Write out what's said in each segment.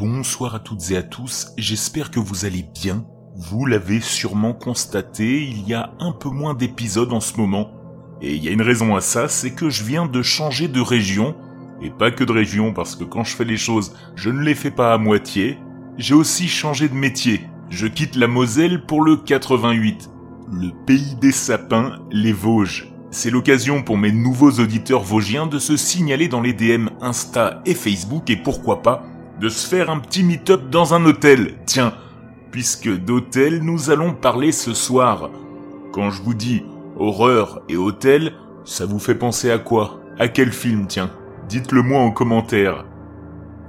Bonsoir à toutes et à tous, j'espère que vous allez bien. Vous l'avez sûrement constaté, il y a un peu moins d'épisodes en ce moment. Et il y a une raison à ça, c'est que je viens de changer de région. Et pas que de région, parce que quand je fais les choses, je ne les fais pas à moitié. J'ai aussi changé de métier. Je quitte la Moselle pour le 88. Le pays des sapins, les Vosges. C'est l'occasion pour mes nouveaux auditeurs vosgiens de se signaler dans les DM Insta et Facebook et pourquoi pas de se faire un petit meet-up dans un hôtel. Tiens, puisque d'hôtel nous allons parler ce soir. Quand je vous dis horreur et hôtel, ça vous fait penser à quoi? À quel film, tiens? Dites-le moi en commentaire.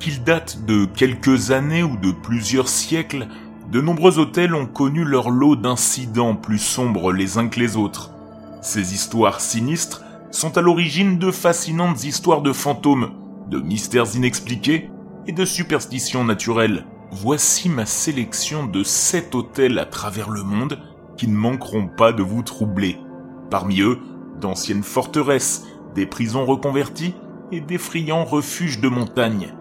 Qu'il date de quelques années ou de plusieurs siècles, de nombreux hôtels ont connu leur lot d'incidents plus sombres les uns que les autres. Ces histoires sinistres sont à l'origine de fascinantes histoires de fantômes, de mystères inexpliqués et de superstitions naturelles. Voici ma sélection de 7 hôtels à travers le monde qui ne manqueront pas de vous troubler. Parmi eux, d'anciennes forteresses, des prisons reconverties et d'effrayants refuges de montagne.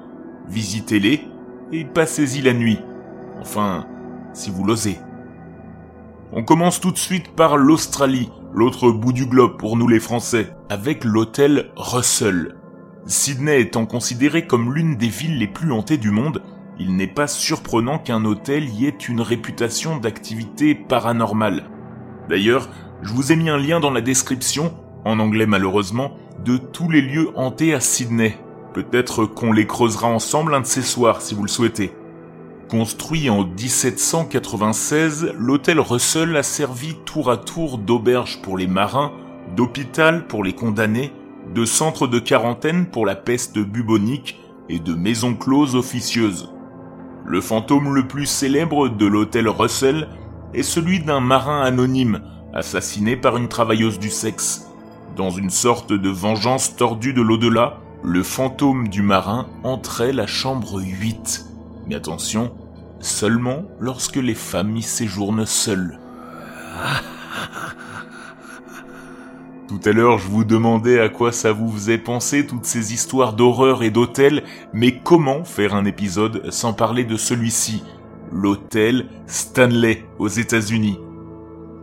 Visitez-les et passez-y la nuit. Enfin, si vous l'osez. On commence tout de suite par l'Australie, l'autre bout du globe pour nous les Français, avec l'hôtel Russell. Sydney étant considéré comme l'une des villes les plus hantées du monde, il n'est pas surprenant qu'un hôtel y ait une réputation d'activité paranormale. D'ailleurs, je vous ai mis un lien dans la description, en anglais malheureusement, de tous les lieux hantés à Sydney. Peut-être qu'on les creusera ensemble un de ces soirs si vous le souhaitez. Construit en 1796, l'hôtel Russell a servi tour à tour d'auberge pour les marins, d'hôpital pour les condamnés, de centre de quarantaine pour la peste bubonique et de maison close officieuse. Le fantôme le plus célèbre de l'hôtel Russell est celui d'un marin anonyme assassiné par une travailleuse du sexe. Dans une sorte de vengeance tordue de l'au-delà, le fantôme du marin entrait la chambre 8. Mais attention, seulement lorsque les femmes y séjournent seules. Tout à l'heure, je vous demandais à quoi ça vous faisait penser toutes ces histoires d'horreur et d'hôtels, mais comment faire un épisode sans parler de celui-ci, l'hôtel Stanley aux États-Unis.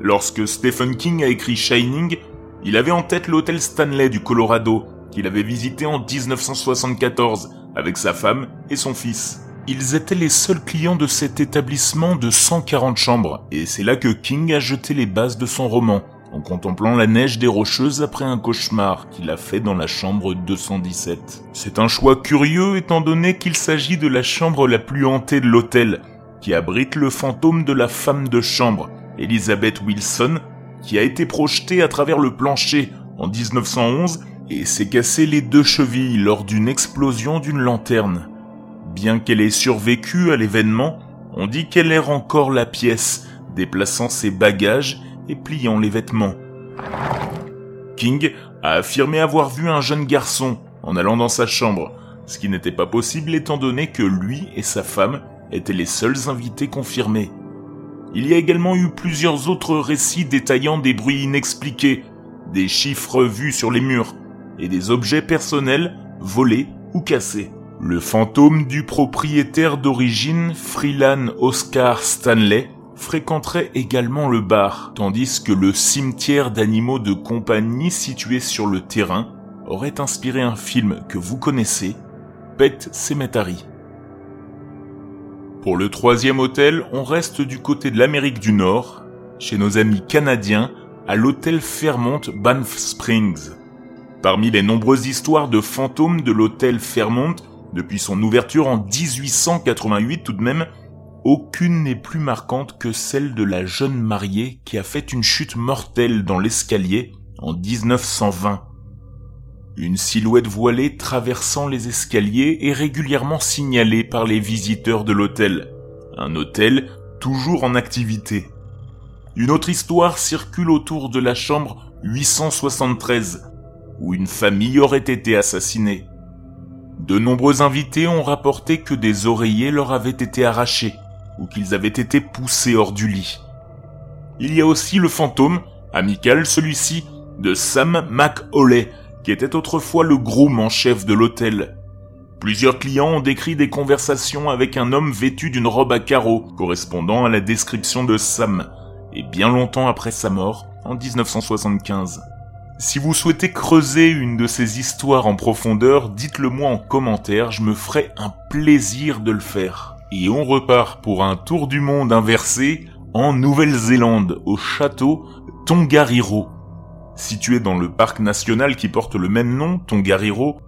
Lorsque Stephen King a écrit Shining, il avait en tête l'hôtel Stanley du Colorado, qu'il avait visité en 1974 avec sa femme et son fils. Ils étaient les seuls clients de cet établissement de 140 chambres, et c'est là que King a jeté les bases de son roman, en contemplant la neige des rocheuses après un cauchemar qu'il a fait dans la chambre 217. C'est un choix curieux étant donné qu'il s'agit de la chambre la plus hantée de l'hôtel, qui abrite le fantôme de la femme de chambre, Elizabeth Wilson, qui a été projetée à travers le plancher en 1911 et s'est cassé les deux chevilles lors d'une explosion d'une lanterne. Bien qu'elle ait survécu à l'événement, on dit qu'elle erre encore la pièce, déplaçant ses bagages et pliant les vêtements. King a affirmé avoir vu un jeune garçon en allant dans sa chambre, ce qui n'était pas possible étant donné que lui et sa femme étaient les seuls invités confirmés. Il y a également eu plusieurs autres récits détaillant des bruits inexpliqués, des chiffres vus sur les murs et des objets personnels volés ou cassés. Le fantôme du propriétaire d'origine, Freelan Oscar Stanley, fréquenterait également le bar, tandis que le cimetière d'animaux de compagnie situé sur le terrain aurait inspiré un film que vous connaissez, Pet Cemetery. Pour le troisième hôtel, on reste du côté de l'Amérique du Nord, chez nos amis canadiens, à l'hôtel Fairmont Banff Springs. Parmi les nombreuses histoires de fantômes de l'hôtel Fairmont, depuis son ouverture en 1888 tout de même, aucune n'est plus marquante que celle de la jeune mariée qui a fait une chute mortelle dans l'escalier en 1920. Une silhouette voilée traversant les escaliers est régulièrement signalée par les visiteurs de l'hôtel. Un hôtel toujours en activité. Une autre histoire circule autour de la chambre 873, où une famille aurait été assassinée. De nombreux invités ont rapporté que des oreillers leur avaient été arrachés, ou qu'ils avaient été poussés hors du lit. Il y a aussi le fantôme, amical celui-ci, de Sam McAuley, qui était autrefois le groom en chef de l'hôtel. Plusieurs clients ont décrit des conversations avec un homme vêtu d'une robe à carreaux, correspondant à la description de Sam, et bien longtemps après sa mort, en 1975. Si vous souhaitez creuser une de ces histoires en profondeur, dites-le moi en commentaire, je me ferai un plaisir de le faire. Et on repart pour un tour du monde inversé en Nouvelle-Zélande, au château Tongariro. Situé dans le parc national qui porte le même nom, Tongariro,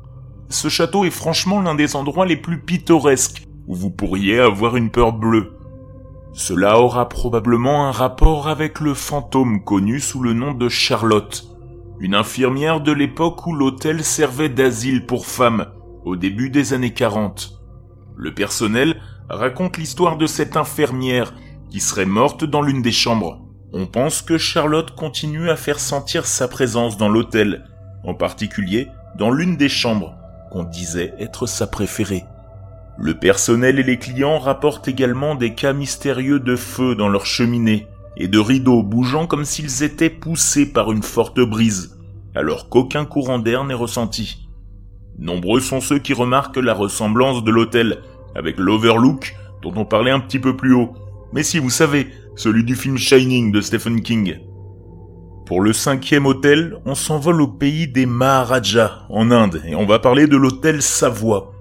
ce château est franchement l'un des endroits les plus pittoresques où vous pourriez avoir une peur bleue. Cela aura probablement un rapport avec le fantôme connu sous le nom de Charlotte, une infirmière de l'époque où l'hôtel servait d'asile pour femmes, au début des années 40. Le personnel raconte l'histoire de cette infirmière qui serait morte dans l'une des chambres. On pense que Charlotte continue à faire sentir sa présence dans l'hôtel, en particulier dans l'une des chambres, qu'on disait être sa préférée. Le personnel et les clients rapportent également des cas mystérieux de feu dans leur cheminée et de rideaux bougeant comme s'ils étaient poussés par une forte brise, alors qu'aucun courant d'air n'est ressenti. Nombreux sont ceux qui remarquent la ressemblance de l'hôtel avec l'Overlook dont on parlait un petit peu plus haut. Mais si vous savez, celui du film Shining de Stephen King. Pour le cinquième hôtel, on s'envole au pays des Maharajas, en Inde, et on va parler de l'hôtel Savoie.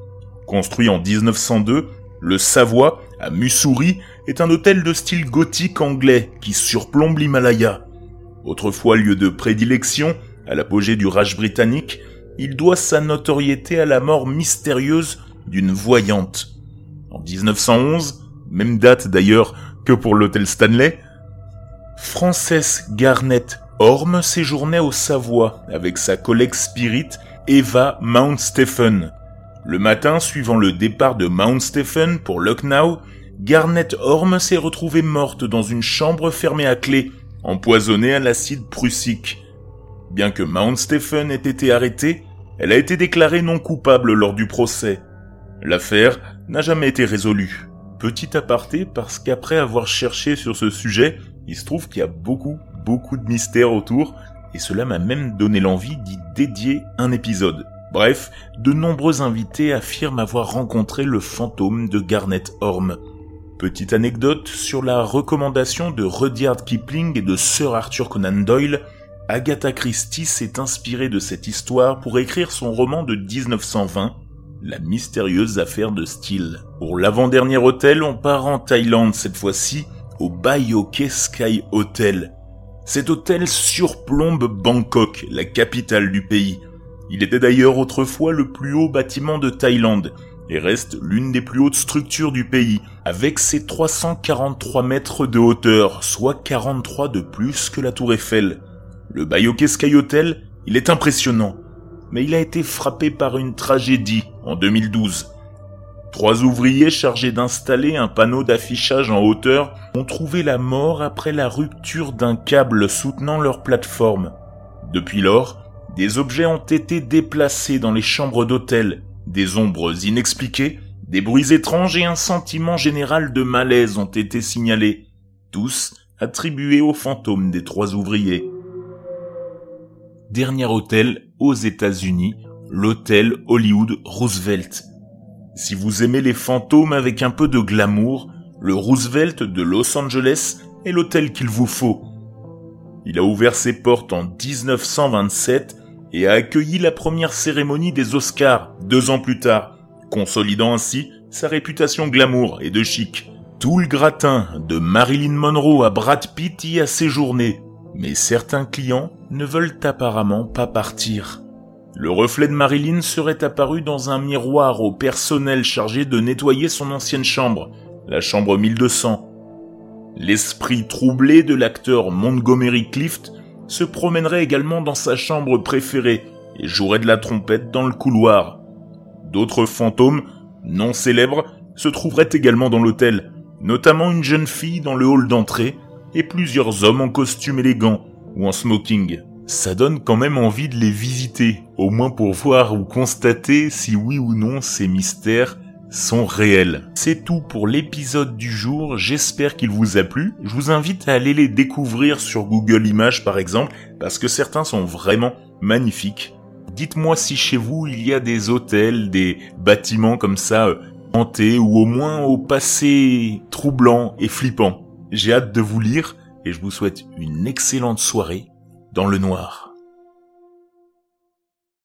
Construit en 1902, le Savoie, à Mussoorie, est un hôtel de style gothique anglais qui surplombe l'Himalaya. Autrefois lieu de prédilection, à l'apogée du Raj britannique, il doit sa notoriété à la mort mystérieuse d'une voyante. En 1911, même date d'ailleurs que pour l'hôtel Stanley, Frances Garnett Orme séjournait au Savoie avec sa collègue spirit Eva Mount Stephen. Le matin suivant le départ de Mount Stephen pour Lucknow, Garnet Orme s'est retrouvée morte dans une chambre fermée à clé, empoisonnée à l'acide prussique. Bien que Mount Stephen ait été arrêtée, elle a été déclarée non coupable lors du procès. L'affaire n'a jamais été résolue. Petit aparté parce qu'après avoir cherché sur ce sujet, il se trouve qu'il y a beaucoup, beaucoup de mystères autour, et cela m'a même donné l'envie d'y dédier un épisode. Bref, de nombreux invités affirment avoir rencontré le fantôme de Garnet Orme. Petite anecdote sur la recommandation de Rudyard Kipling et de Sir Arthur Conan Doyle, Agatha Christie s'est inspirée de cette histoire pour écrire son roman de 1920, La mystérieuse affaire de Steele. Pour l'avant-dernier hôtel, on part en Thaïlande cette fois-ci, au Bayoke Sky Hotel, cet hôtel surplombe Bangkok, la capitale du pays. Il était d'ailleurs autrefois le plus haut bâtiment de Thaïlande et reste l'une des plus hautes structures du pays, avec ses 343 mètres de hauteur, soit 43 de plus que la tour Eiffel. Le Bayoke Sky Hotel, il est impressionnant, mais il a été frappé par une tragédie en 2012. Trois ouvriers chargés d'installer un panneau d'affichage en hauteur ont trouvé la mort après la rupture d'un câble soutenant leur plateforme. Depuis lors, des objets ont été déplacés dans les chambres d'hôtel, des ombres inexpliquées, des bruits étranges et un sentiment général de malaise ont été signalés, tous attribués aux fantômes des trois ouvriers. Dernier hôtel aux États-Unis, l'hôtel Hollywood Roosevelt. Si vous aimez les fantômes avec un peu de glamour, le Roosevelt de Los Angeles est l'hôtel qu'il vous faut. Il a ouvert ses portes en 1927 et a accueilli la première cérémonie des Oscars deux ans plus tard, consolidant ainsi sa réputation glamour et de chic. Tout le gratin, de Marilyn Monroe à Brad Pitt y a séjourné, mais certains clients ne veulent apparemment pas partir. Le reflet de Marilyn serait apparu dans un miroir au personnel chargé de nettoyer son ancienne chambre, la chambre 1200. L'esprit troublé de l'acteur Montgomery Clift se promènerait également dans sa chambre préférée et jouerait de la trompette dans le couloir. D'autres fantômes, non célèbres, se trouveraient également dans l'hôtel, notamment une jeune fille dans le hall d'entrée et plusieurs hommes en costume élégant ou en smoking ça donne quand même envie de les visiter, au moins pour voir ou constater si oui ou non ces mystères sont réels. C'est tout pour l'épisode du jour, j'espère qu'il vous a plu. Je vous invite à aller les découvrir sur Google Images par exemple, parce que certains sont vraiment magnifiques. Dites-moi si chez vous il y a des hôtels, des bâtiments comme ça, euh, hantés ou au moins au passé troublant et flippant. J'ai hâte de vous lire et je vous souhaite une excellente soirée dans le noir.